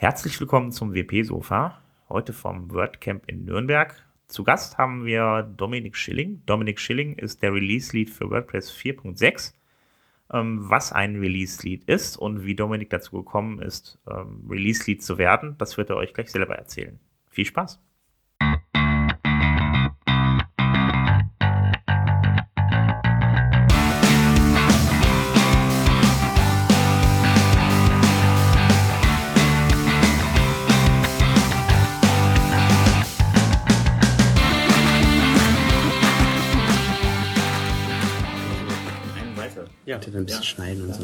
Herzlich willkommen zum WP-Sofa, heute vom WordCamp in Nürnberg. Zu Gast haben wir Dominik Schilling. Dominik Schilling ist der Release-Lead für WordPress 4.6. Ähm, was ein Release-Lead ist und wie Dominik dazu gekommen ist, ähm, Release-Lead zu werden, das wird er euch gleich selber erzählen. Viel Spaß! Ja. Ein bisschen schneiden und so.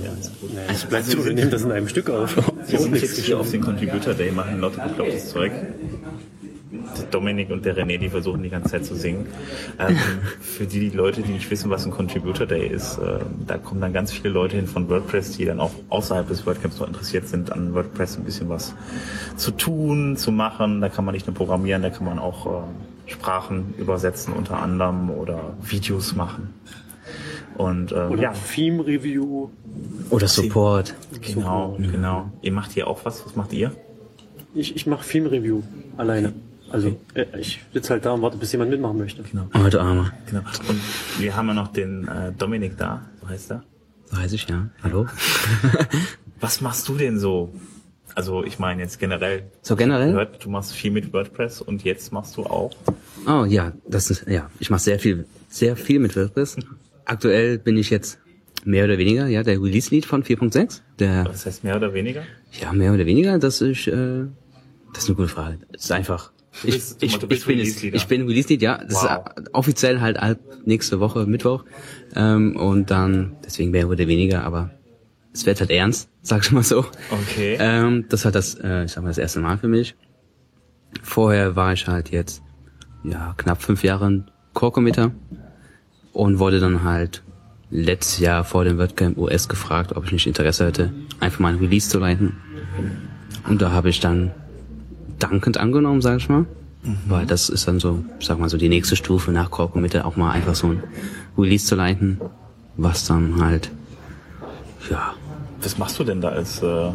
Also bleibt so, wir nehmen das in einem Stück auf. Wir sind jetzt hier auf den Contributor Day, machen lauter beklopptes Zeug. Der Dominik und der René, die versuchen die ganze Zeit zu singen. Ähm, für die, die Leute, die nicht wissen, was ein Contributor Day ist, äh, da kommen dann ganz viele Leute hin von WordPress, die dann auch außerhalb des WordCamps noch interessiert sind, an WordPress ein bisschen was zu tun, zu machen. Da kann man nicht nur programmieren, da kann man auch äh, Sprachen übersetzen unter anderem oder Videos machen. Und äh, Oder ja, Theme-Review. Oder Support. genau, genau. Ihr macht hier auch was. Was macht ihr? Ich, ich mache Theme-Review alleine. Also äh, ich sitze halt da und warte, bis jemand mitmachen möchte. Genau. Oh, du Armer. Genau. Und wir haben ja noch den äh, Dominik da, so heißt er. So heiß ich, ja. Hallo? Was machst du denn so? Also ich meine jetzt generell, So generell? gehört, du machst viel mit WordPress und jetzt machst du auch. Oh ja, das ist, ja, ich mache sehr viel, sehr viel mit WordPress. Aktuell bin ich jetzt mehr oder weniger, ja, der Release-Lead von 4.6. Der, Das heißt mehr oder weniger? ja, mehr oder weniger, das ist, äh, das ist eine gute Frage. Das ist einfach, Du ich, bist- ich, du bist ich bin es, ich bin Release-Lead, ja. Das Wow. ist offiziell halt ab nächste Woche Mittwoch. Ähm, und dann, deswegen mehr oder weniger, aber es wird halt ernst, sag ich mal so. Okay. Ähm, das war das, äh, ich sag mal, das erste Mal für mich. Vorher war ich halt jetzt, ja, knapp fünf Jahre Core-Committer und wurde dann halt letztes Jahr vor dem WordCamp US gefragt, ob ich nicht Interesse hätte, einfach mal ein Release zu leiten. Und da habe ich dann dankend angenommen, sag ich mal. Weil das ist dann so, sag mal so, die nächste Stufe nach Core Committer auch mal einfach so ein Release zu leiten, was dann halt, ja, Was machst du denn da als äh,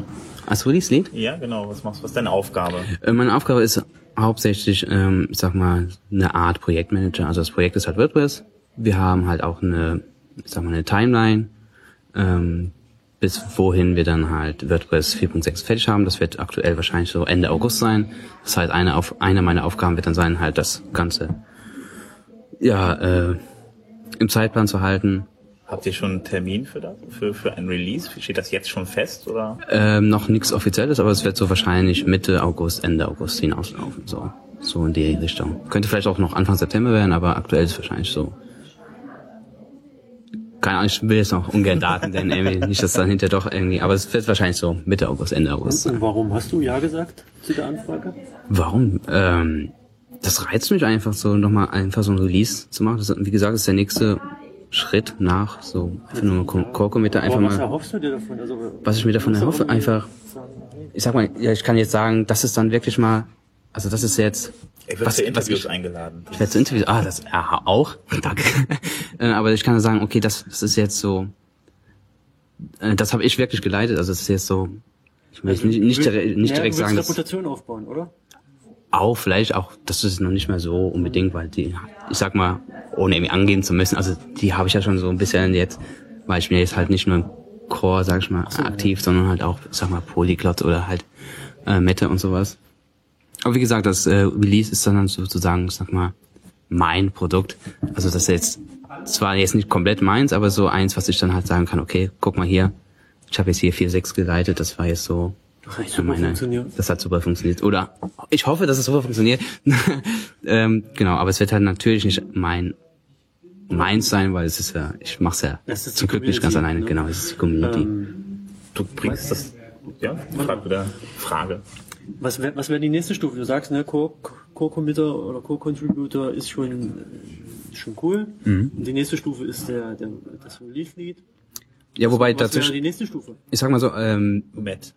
als Release-Lead Ja, genau, was machst du? Was ist deine Aufgabe? Äh, Meine Aufgabe ist hauptsächlich, ähm, ich sag mal, eine Art Projektmanager. Also das Projekt ist halt WordPress. Wir haben halt auch eine, ich sag mal, eine Timeline, ähm, bis wohin wir dann halt WordPress 4.6 fertig haben. Das wird aktuell wahrscheinlich so Ende August sein. Das heißt, eine, auf, eine meiner Aufgaben wird dann sein, halt das Ganze ja, äh, im Zeitplan zu halten. Habt ihr schon einen Termin für das? Für, für ein Release? Steht das jetzt schon fest oder? Ähm, noch nichts Offizielles, aber es wird so wahrscheinlich Mitte August, Ende August hinauslaufen. So, so in die Richtung. Könnte vielleicht auch noch Anfang September werden, aber aktuell ist es wahrscheinlich so. Keine Ahnung, ich will jetzt noch ungern Daten nennen, irgendwie nicht, dass dann hinterher doch irgendwie, aber es wird wahrscheinlich so Mitte August, Ende August. Und warum hast du Ja gesagt zu der Anfrage? Warum? Ähm, das reizt mich einfach so, nochmal einfach so ein Release zu machen. Das, wie gesagt, ist der nächste Schritt nach so einfach nur Core-Committer einfach Aber was mal. erhoffst du dir davon? Also, Was ich mir davon erhoffe, einfach ich sag mal, ja, ich kann jetzt sagen, das ist dann wirklich mal, also das ist jetzt, Er wird Was- was Interviews ich- eingeladen. ich werde zu Interviews, ah, das, ja, auch, danke. Äh, Aber ich kann sagen, okay, das, das ist jetzt so, äh, das habe ich wirklich geleitet, also das ist jetzt so, ich will jetzt nicht, nicht, direkt, nicht ja, direkt sagen, dass, Reputation aufbauen, oder? auch vielleicht auch, das ist noch nicht mehr so unbedingt, weil die, ich sag mal, ohne irgendwie angehen zu müssen, also die habe ich ja schon so ein bisschen jetzt, weil ich mir jetzt halt nicht nur im Core, sag ich mal, aktiv, sondern halt auch, ich sag mal, Polyglot oder halt äh, Meta und sowas. Aber wie gesagt, das äh, Release ist dann sozusagen, ich sag mal, mein Produkt. Also das ist jetzt zwar jetzt nicht komplett meins, aber so eins, was ich dann halt sagen kann, okay, guck mal hier, ich habe jetzt hier 4.6 geleitet, das war jetzt so Das hat ja, super meine, funktioniert. das hat super funktioniert. Oder ich hoffe, dass es super funktioniert. ähm, genau, aber es wird halt natürlich nicht mein meins sein, weil es ist ja, ich mach's ja Das ist die zum Glück nicht ganz Community, alleine. ne? Genau, es ist die Community. Ähm, Du bringst das. Ja, frag wieder Frage. Was wäre was wär die nächste Stufe? Du sagst, ne, Core- Core-Committer oder Core-Contributor ist schon, äh, schon cool. Mhm. Und die nächste Stufe ist der, der das Release-Lead. ja, wobei Was wäre dazwischen, die nächste Stufe? ich sag mal so, ähm, Matt.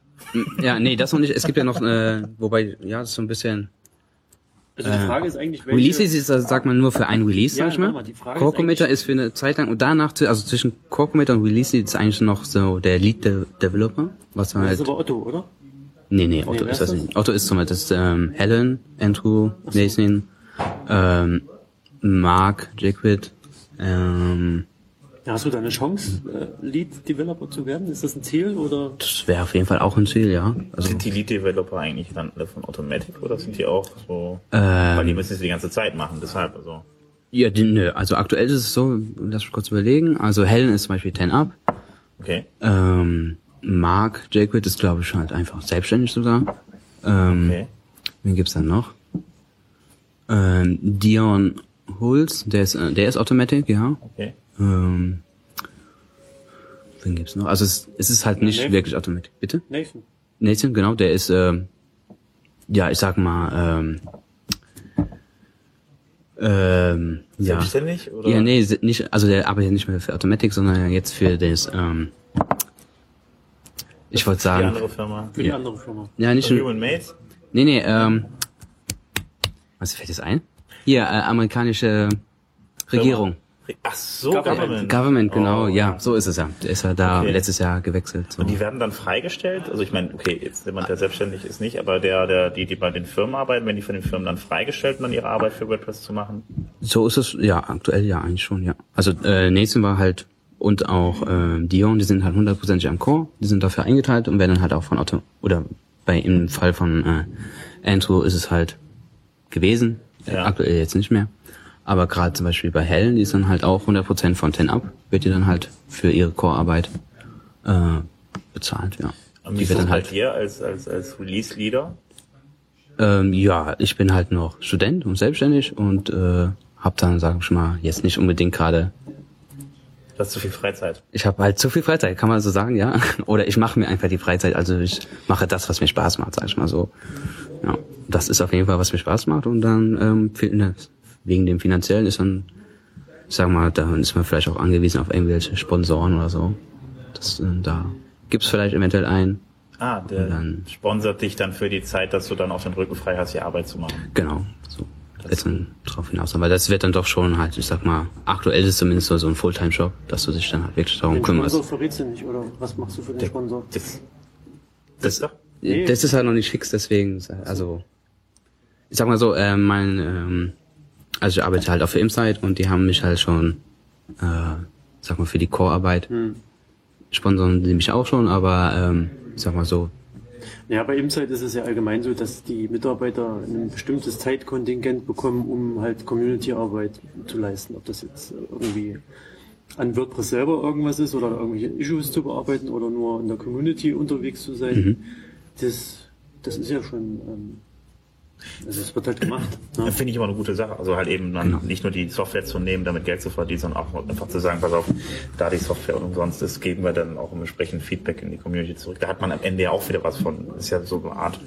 ja, nee, das noch nicht. Es gibt ja noch, äh, wobei, ja, das ist so ein bisschen. Also die Frage ist eigentlich, welche... Release ist, das sagt man nur für ein Release, Ja, sag ich mal. Frage Core ist Committer eigentlich- ist für eine Zeit lang und danach, zu- also zwischen Core Committer und Release ist eigentlich noch so der Lead De Developer, was man das halt, ist aber Otto, oder? Nee, nee, Otto wer ist das nicht. Otto ist zum Beispiel das ist, ähm, Helen, Andrew, Nathan, ähm, Mark, Jaquid, ähm, Ja, hast du da eine Chance, äh, Lead Developer zu werden? Ist das ein Ziel oder? das wäre auf jeden Fall auch ein Ziel, ja. Also, Sind die Lead-Developer eigentlich dann alle von Automatic oder sind die auch so? Ähm. weil die müssen es die ganze Zeit machen, deshalb also. ja, die, nö, also aktuell ist es so, lass mich kurz überlegen. Also Helen ist zum Beispiel 10 Up. Okay. Ähm, Mark Jaquid ist, glaube ich, halt einfach selbstständig sogar. Ähm, Okay. Wen gibt's dann noch? Ähm, Dion Hulz, der ist, äh, der ist Automatic, ja. Okay. Ähm, wen gibt's noch? Also es, es ist halt nicht Nathan. wirklich Automatic. Bitte? Nathan. Nathan, genau, der ist, ähm, ja, ich sag mal, ähm, ähm, ja. Selbstständig oder? Ja, nee, nicht, also der arbeitet nicht mehr für Automatic, sondern jetzt für das, ähm, ich wollte Die sagen, andere Firma. Für die Ja. andere Firma. ja, nicht, Human Mates? nee, nee, ähm, was fällt jetzt ein? Hier, äh, amerikanische Regierung. Ach so, Government. Government. Government, genau, Oh, ja, so ist es ja. Der ist ja da Okay. letztes Jahr gewechselt. So. Und die werden dann freigestellt? Also ich meine, okay, jetzt jemand, der selbstständig ist nicht, aber der, der, die, die bei den Firmen arbeiten, wenn die von den Firmen dann freigestellt, um dann ihre Arbeit für WordPress zu machen? So ist es, ja, aktuell ja eigentlich schon, ja. Also äh, Nathan war halt und auch äh, Dion, die sind halt hundertprozentig am Core, die sind dafür eingeteilt und werden dann halt auch von Otto, oder bei im Fall von äh, Andrew ist es halt gewesen, Ja. aktuell jetzt nicht mehr. Aber gerade zum Beispiel bei Helen, die ist dann halt auch 100% von 10 up, wird die dann halt für ihre Core-Arbeit äh, bezahlt, ja. Und Die wird dann bei halt, dir als, als, als Release-Leader? ähm, ja, ich bin halt noch Student und selbstständig und äh, hab dann, sag ich mal, jetzt nicht unbedingt gerade Du hast zu viel Freizeit. Ich habe halt zu viel Freizeit, kann man so sagen, ja. Oder ich mache mir einfach die Freizeit, also ich mache das, was mir Spaß macht, sag ich mal so. Ja, das ist auf jeden Fall, was mir Spaß macht und dann ähm, ne, wegen dem finanziellen ist dann, ich sag mal, dann ist man vielleicht auch angewiesen auf irgendwelche Sponsoren oder so. Das, äh, da gibt's vielleicht eventuell einen. Ah, der sponsert dich dann für die Zeit, dass du dann auch den Rücken frei hast, die Arbeit zu machen. Genau, so. Jetzt dann drauf hinaus. Aber das wird dann doch schon halt, ich sag mal, aktuell ist es zumindest so so ein Fulltime-Job, dass du dich dann halt wirklich darum Den kümmerst. Sponsor verrätst du nicht, oder was machst du für den Sponsor? Das, das? Nee. Das ist halt noch nicht fix, deswegen, also, ich sag mal so, äh, mein, ähm, also ich arbeite halt auf der Imsite und die haben mich halt schon, äh, sag mal, für die Core-Arbeit, Hm. sponsern die mich auch schon, aber, ähm, ich sag mal so, Ja, bei Imsite ist es ja allgemein so, dass die Mitarbeiter ein bestimmtes Zeitkontingent bekommen, um halt Community-Arbeit zu leisten. Ob das jetzt irgendwie an WordPress selber irgendwas ist oder irgendwelche Issues zu bearbeiten oder nur in der Community unterwegs zu sein. Das, das ist ja schon, ähm, also es wird halt gemacht. Ne? Finde ich immer eine gute Sache. Also halt eben dann Genau. nicht nur die Software zu nehmen, damit Geld zu verdienen, sondern auch einfach zu sagen, pass auf, da die Software umsonst ist, geben wir dann auch entsprechend Feedback in die Community zurück. Da hat man am Ende ja auch wieder was von. Das ist ja so eine Art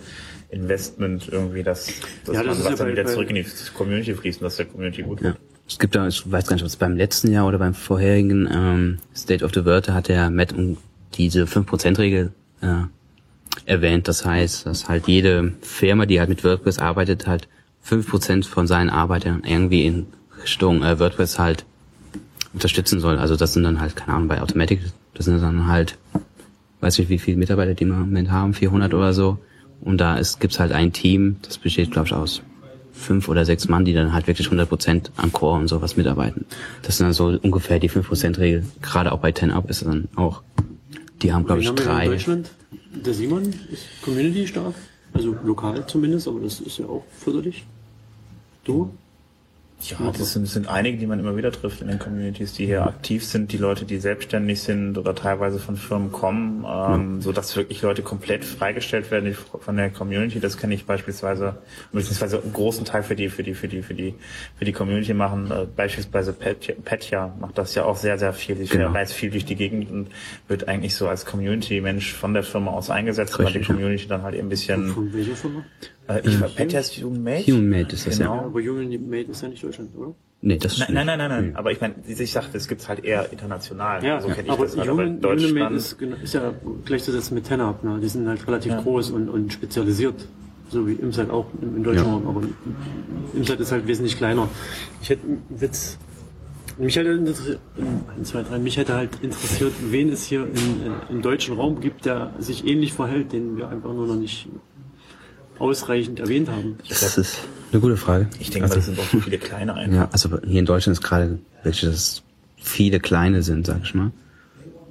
Investment irgendwie, dass, dass Ja, das man was ja dann wieder zurück in die Community fließt und dass der Community gut ja. wird. Es gibt da, ich weiß gar nicht, ob es beim letzten Jahr oder beim vorherigen ähm, State of the World, da hat der Matt um diese 5%-Regel äh, erwähnt. Das heißt, dass halt jede Firma, die halt mit WordPress arbeitet, halt 5% von seinen Arbeitern irgendwie in Richtung äh, WordPress halt unterstützen soll. Also das sind dann halt, keine Ahnung, bei Automatic, das sind dann halt, weiß nicht, wie viele Mitarbeiter die im Moment haben, 400 oder so. Und da ist, gibt's halt ein Team, das besteht, glaube ich, aus fünf oder sechs Mann, die dann halt wirklich 100% am Core und sowas mitarbeiten. Das sind dann so ungefähr die 5%-Regel. Gerade auch bei 10up ist es dann auch. Die haben, glaube ich, wir in drei. Deutschland? Der Simon ist Community stark, also lokal zumindest, aber das ist ja auch förderlich. Du? Ja, das sind, das sind einige, die man immer wieder trifft in den Communities, die hier aktiv sind, die Leute, die selbstständig sind oder teilweise von Firmen kommen, ähm, so dass wirklich Leute komplett freigestellt werden von der Community. Das kenne ich beispielsweise, beziehungsweise einen großen Teil für die, für die, für die, für die, für die Community machen. Äh, beispielsweise Petja, Petja macht das ja auch sehr, sehr viel. Ich Genau. reist viel durch die Gegend und wird eigentlich so als Community-Mensch von der Firma aus eingesetzt, weil die Richtig, ja. Community dann halt eben ein bisschen, Von welcher Firma? äh, ich war Petja ist Human Made. Human Made ist das, Genau. Ja, aber Human Made ist ja nicht Deutschland, oder? Nee, das Nein, nein, nein, nein, nein. Aber ich meine, ich sagte, es gibt's halt eher international. Ja, so kenne ich aber das halt. Aber Deutschland. ist, ist ja gleichzusetzen mit TenUp. Ne? Die sind halt relativ Ja. groß und, und spezialisiert. So wie Imsite auch in, in Deutschland. Aber Imsite ist halt wesentlich kleiner. Ich hätte einen Witz. Mich hätte, interessiert, eins, zwei, drei, mich hätte halt interessiert, wen es hier in, in, im deutschen Raum gibt, der sich ähnlich verhält, den wir einfach nur noch nicht ausreichend erwähnt haben. Das ist eine gute Frage. Ich denke mal, das sind auch so viele kleine einfach. Ja, also hier in Deutschland ist gerade, welche das viele kleine sind, sag ich mal.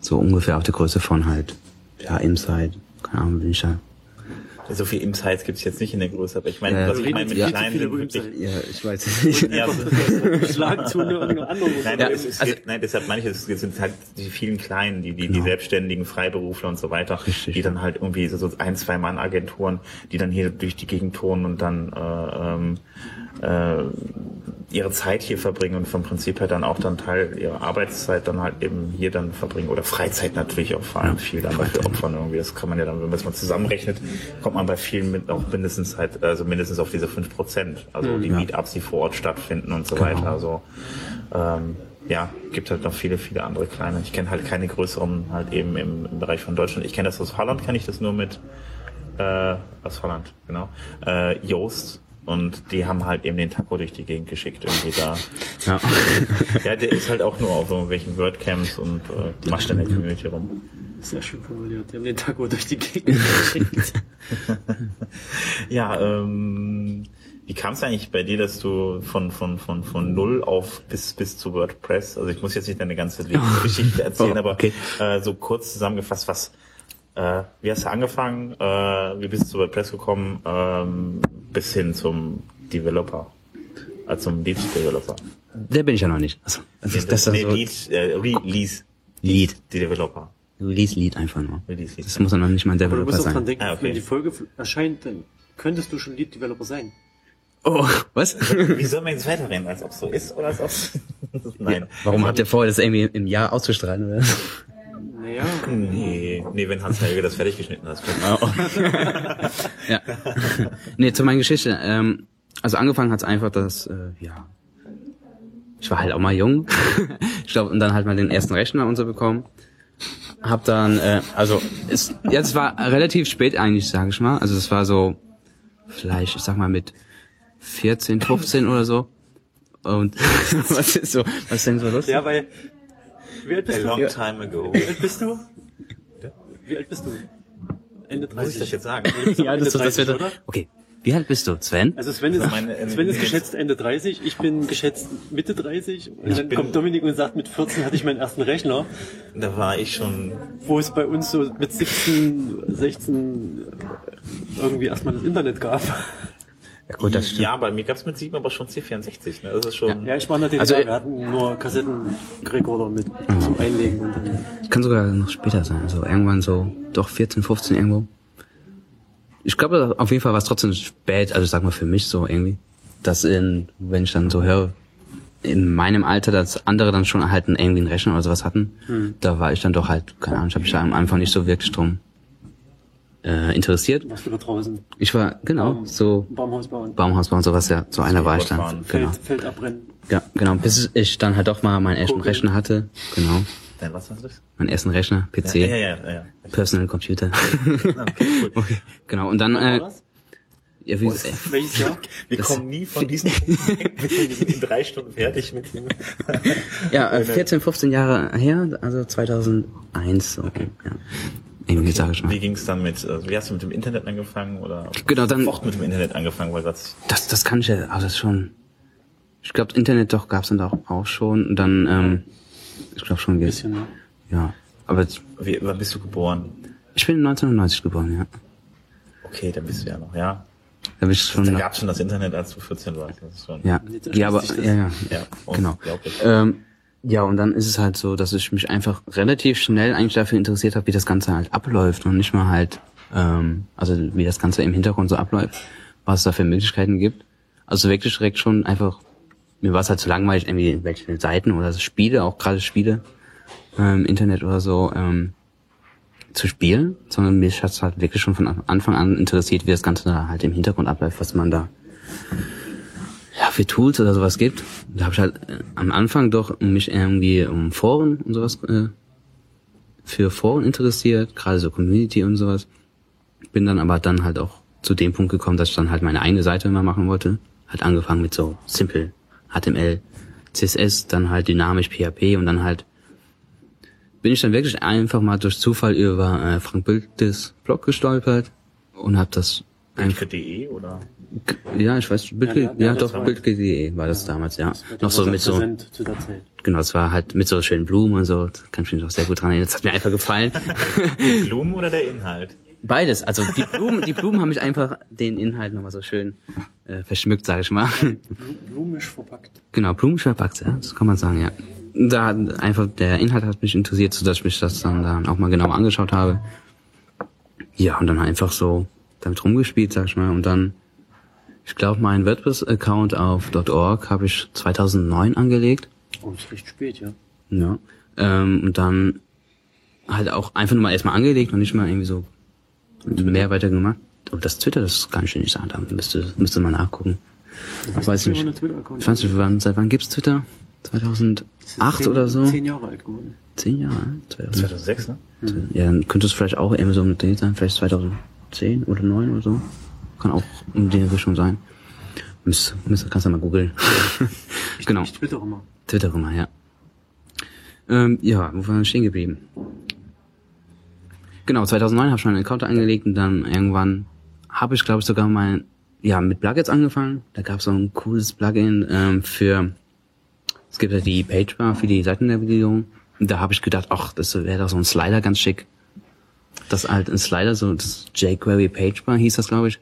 So ungefähr auf der Größe von halt, ja, Inside, keine Ahnung, bin ich da. So viel Insights gibt es jetzt nicht in der Größe, aber ich meine, Ja, was ich meine mit zu kleinen sind wirklich. Ja, ich weiß nicht. ja, Schlag zu einer anderen. Nein, Ja, es also- nein, deshalb meine ich, es sind halt die vielen Kleinen, die, die, die Genau. selbstständigen Freiberufler und so weiter, Richtig, die ja. dann halt irgendwie so, so ein, zwei Mann Agenturen, die dann hier durch die Gegend turnen und dann äh, ähm, äh, ihre Zeit hier verbringen und vom Prinzip her dann auch dann Teil ihrer Arbeitszeit dann halt eben hier dann verbringen oder Freizeit natürlich auch vor allem viel dann dafür opfern irgendwie. Das kann man ja dann, wenn man es mal zusammenrechnet, kommt man bei vielen mit auch mindestens halt, also mindestens auf diese fünf Prozent. Also die Ja. Meetups, die vor Ort stattfinden und so Genau. weiter. Also ähm, ja, gibt halt noch viele, viele andere kleine. Ich kenne halt keine größeren halt eben im, im Bereich von Deutschland. Ich kenne das aus Holland, kenne ich das nur mit äh, aus Holland, genau. Äh, Joost und die haben halt eben den Taco durch die Gegend geschickt irgendwie da. Ja. Ja, der ist halt auch nur auf irgendwelchen WordCamps und äh, macht in der Community rum. Sehr schön formuliert. Die haben den Taco durch die Gegend geschickt. Ja, ähm, wie kam es eigentlich bei dir, dass du von, von, von, von null auf bis, bis zu WordPress, also ich muss jetzt nicht deine ganze Lebensgeschichte erzählen, Oh, okay. aber äh, so kurz zusammengefasst, was, äh, wie hast du angefangen, äh, wie bist du zu WordPress gekommen, ähm, bis hin zum Developer, äh, zum Lead-Developer. Der bin ich ja noch nicht. Also, das ist, das nee, so Lead, äh, Release, Lied. die Developer. Release Lied einfach nur. Release Lead. Das muss dann noch nicht mal ein Aber du Developer musst auch dran sein. denken, Ah, okay. wenn die Folge erscheint, dann könntest du schon Lead Developer sein. Oh, was? Wie soll man jetzt weiterreden, als ob es so ist oder als ob Nein. Warum habt ihr vor, das irgendwie im Jahr auszustrahlen, oder? Naja, Nee, nee, wenn Hans Helge das fertig geschnitten hat. Ja. nee, zu meiner Geschichte. Ähm, also angefangen hat's einfach, dass, äh, ja, ich war halt auch mal jung. ich glaube, und dann halt mal den ersten Rechner und so bekommen. Hab dann, äh, also, es, ja, es war relativ spät eigentlich, sage ich mal. Also es war so, vielleicht, ich sag mal mit 14, 15 oder so. Und was ist so, was ist denn so los? ja, weil, wie alt A bist du? long time ago. Wie alt bist du? Wie alt bist du? Ende 30. Muss ich das jetzt sagen? ja, das, das, das Ende wird, 30, oder? okay. Wie alt bist du, Sven? Also Sven ist, Meine, äh, Sven ist geschätzt Ende 30, ich bin geschätzt Mitte 30 und dann bin- kommt Dominik und sagt, mit 14 hatte ich meinen ersten Rechner, Da war ich schon, wo es bei uns so mit 17, 16 irgendwie erstmal das Internet gab. Ja gut, das stimmt. ja, bei mir gab's mit sieben aber schon C64, ne? Das ist schon, Ja, ich DDR, Also, äh, wir hatten nur Kassettenrekorder mit zum Einlegen und dann Kann sogar noch später sein. Also irgendwann so, doch 14, 15 irgendwo. Ich glaube, auf jeden Fall war es trotzdem spät, also sag mal für mich so irgendwie, dass in, wenn ich dann so höre, in meinem Alter, dass andere dann schon halt einen, irgendwie einen Rechner oder sowas hatten, da war ich dann doch halt, keine Ahnung, ich habe mich da am Anfang nicht so wirklich drum äh, interessiert. warst du da draußen. Ich war, genau, so Baumhaus bauen. Baumhausbau und sowas, ja, so einer war ich dann. Fahren. Genau. Feld, Feld abbrennen. Ja, genau, bis ich dann halt doch mal meinen ersten Kugeln. Rechner hatte, genau, Nein, was war das? meinen ersten Rechner, PC. Ja, ja, ja, ja. Personal Computer. Okay, cool. okay. Genau, und dann, äh, ja, wie, äh, Welches Jahr? Wir kommen nie von diesem. Wir sind in drei Stunden fertig mit dem. ja, äh, 14, 15 Jahre her, also 2001, so, ja. Irgendwie sage ich mal. Wie ging's dann mit, äh, wie hast du mit dem Internet angefangen oder Genau, dann- sofort mit dem Internet angefangen, weil das Das, das kann ich ja, also das ist schon, ich glaube, Internet doch gab's dann auch, auch schon, und dann, ähm, ich glaube schon, jetzt, Bisschen, ne? ja. Aber jetzt- wie, wann bist du geboren? ich bin 1990 geboren, ja. Okay, da bist du ja noch, ja. Da ich schon, Da gab's schon das Internet, als du 14 warst. Das ist schon, ja, ja, aber, ja, ja, ja genau. Ähm, ja, und dann ist es halt so, dass ich mich einfach relativ schnell eigentlich dafür interessiert habe, wie das Ganze halt abläuft und nicht mal halt, ähm, also wie das Ganze im Hintergrund so abläuft, was es da für Möglichkeiten gibt. Also wirklich direkt schon einfach, mir war es halt zu langweilig, irgendwie in welchen Seiten oder so Spiele, auch gerade Spiele, ähm, Internet oder so, ähm, zu spielen, sondern mich hat es halt wirklich schon von Anfang an interessiert, wie das Ganze da halt im Hintergrund abläuft, was man da für Tools oder sowas gibt. Da habe ich halt äh, am Anfang doch mich irgendwie um Foren und sowas äh, für Foren interessiert, gerade so Community und sowas. Bin dann aber dann halt auch zu dem Punkt gekommen, dass ich dann halt meine eigene Seite immer machen wollte. Halt angefangen mit so Simple HTML, CSS, dann halt dynamisch PHP und dann halt bin ich dann wirklich einfach mal durch Zufall über äh, Frank Bültes Blog gestolpert und habe das Bildke.de oder? ja, ich weiß, Bild, Ja, ja, ja, das doch, Bild.de war das damals, ja. Das Noch so mit so, genau, es war halt mit so schönen Blumen und so, da kann ich mich noch sehr gut dran erinnern. Das hat mir einfach gefallen. Die Blumen oder der Inhalt? Beides, also die Blumen, die Blumen haben mich einfach den Inhalt nochmal so schön äh, verschmückt, sag ich mal. Blu- Blumisch verpackt. Genau, Blumen verpackt, ja, das kann man sagen, ja. Da einfach der Inhalt hat mich interessiert, sodass ich mich das dann, dann auch mal genau angeschaut habe. Ja, und dann einfach so damit rumgespielt, sag ich mal. Und dann, ich glaube, meinen WordPress-Account auf .org habe ich 2009 angelegt. Oh, ist recht spät, ja. Ja. Ähm, und dann halt auch einfach nur mal erstmal angelegt und nicht mal irgendwie so mehr weiter gemacht. Und das Twitter, das kann ich dir nicht sagen, da müsste, müsste man nachgucken. Ich weiß nicht. Ich weiß nicht, wann, seit wann gibt's Twitter? 2008 Zehn- oder so? Zehn Jahre alt geworden. Zehn Jahre? 2000. 2006, ne? Ja, dann könnte es vielleicht auch irgendwie so mit dem sein, vielleicht 2010 oder 9 oder so. Kann auch in die Richtung sein. Müsst, müsst, kannst du mal googeln. genau. Ich twitter immer. Twitter immer, ja. Ähm, ja, wo waren wir stehen geblieben? Genau, 2009 habe ich meinen Account angelegt und dann irgendwann habe ich, glaube ich, sogar mal ja mit Plugins angefangen. Da gab es so ein cooles Plugin ähm, für es gibt ja die Pagebar für die Seitennavigierung. Und da habe ich gedacht, ach, das wäre doch so ein Slider ganz schick. Das halt ein Slider, so das jQuery Pagebar hieß das, glaube ich.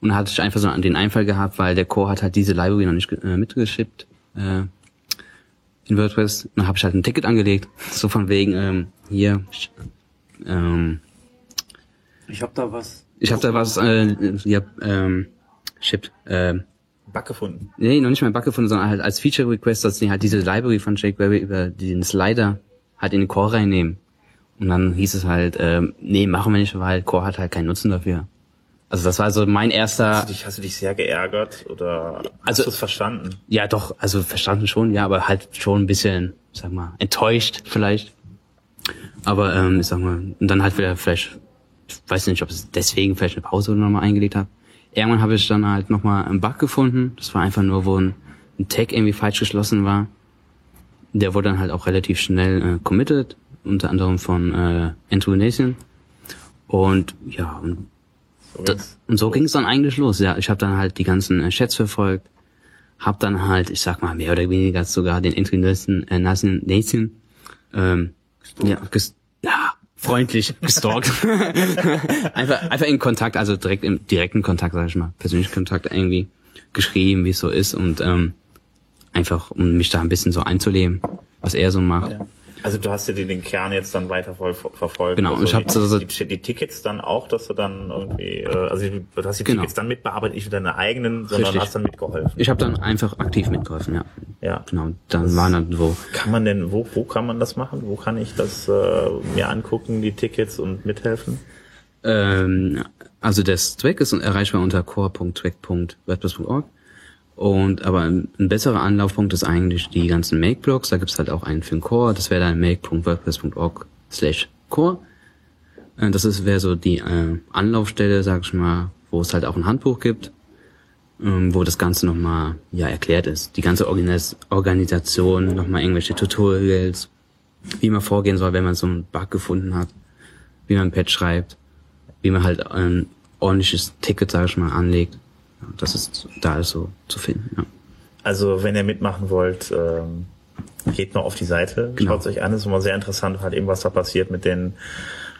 Und da hatte ich einfach so den Einfall gehabt, weil der Core hat halt diese Library noch nicht äh, mitgeschippt äh, in WordPress. Und dann habe ich halt ein Ticket angelegt, so von wegen ähm, hier. Ähm, Ich habe da was. ich habe da was, äh, ja, ähm, ship, äh, Bug gefunden. Nee, noch nicht mal Bug gefunden, sondern halt als Feature Request, dass die halt diese Library von jQuery über den Slider halt in den Core reinnehmen. Und dann hieß es halt, ähm, nee, machen wir nicht, weil Core hat halt keinen Nutzen dafür. Also das war so mein erster, Hast du dich, hast du dich sehr geärgert oder hast Also- du es verstanden? ja doch, also verstanden schon, ja, aber halt schon ein bisschen, sag mal, enttäuscht vielleicht. Aber ähm, ich sag mal, und dann halt wieder vielleicht, ich weiß nicht, ob es deswegen vielleicht eine Pause nochmal eingelegt habe. Irgendwann habe ich dann halt nochmal einen Bug gefunden. Das war einfach nur, wo ein, ein Tag irgendwie falsch geschlossen war. Der wurde dann halt auch relativ schnell äh, committed, unter anderem von äh, Andrew Nathan. Und ja, und, So da, ging's. und so ging es dann eigentlich los. Ja, ich habe dann halt die ganzen äh, Chats verfolgt, hab dann halt, ich sag mal mehr oder weniger sogar den Nathan, äh, Nathan, Nathan ähm, ja, ges ja, freundlich gestalkt. einfach, einfach in Kontakt, also direkt im direkten Kontakt, sag ich mal, persönlichen Kontakt irgendwie geschrieben, wie es so ist und ähm, einfach, um mich da ein bisschen so einzuleben, was er so macht. Ja. Also du hast ja den, Kern jetzt dann weiter voll, verfolgt. Genau, also ich hab die, so- so- die, die Tickets dann auch, dass du dann irgendwie, äh, also du hast die Genau. Tickets dann mitbearbeitet, nicht für deine eigenen, sondern Richtig. hast dann mitgeholfen. Ich habe dann einfach aktiv mitgeholfen, ja. Ja. Genau, dann waren dann so Kann man denn, wo, wo kann man das machen? Wo kann ich das äh, mir angucken, die Tickets und mithelfen? Ähm, also der Track ist erreichbar unter core.track.wordpress.org. Und aber ein, besserer Anlaufpunkt ist eigentlich die ganzen Make-Blogs. Da gibt's halt auch einen für den Core. Das wäre dann make.wordpress.org slash core. Äh, Das wäre so die äh, Anlaufstelle, sag ich mal, wo es halt auch ein Handbuch gibt, ähm, wo das Ganze nochmal ja erklärt ist. Die ganze Organis Organisation, nochmal irgendwelche Tutorials, wie man vorgehen soll, wenn man so einen Bug gefunden hat, wie man ein Patch schreibt, wie man halt ein ordentliches Ticket, sag ich mal, anlegt. Das ist da ist so zu finden. Ja. Also wenn ihr mitmachen wollt, ähm, geht mal auf die Seite, Genau. schaut euch an, ist immer sehr interessant, halt eben was da passiert mit den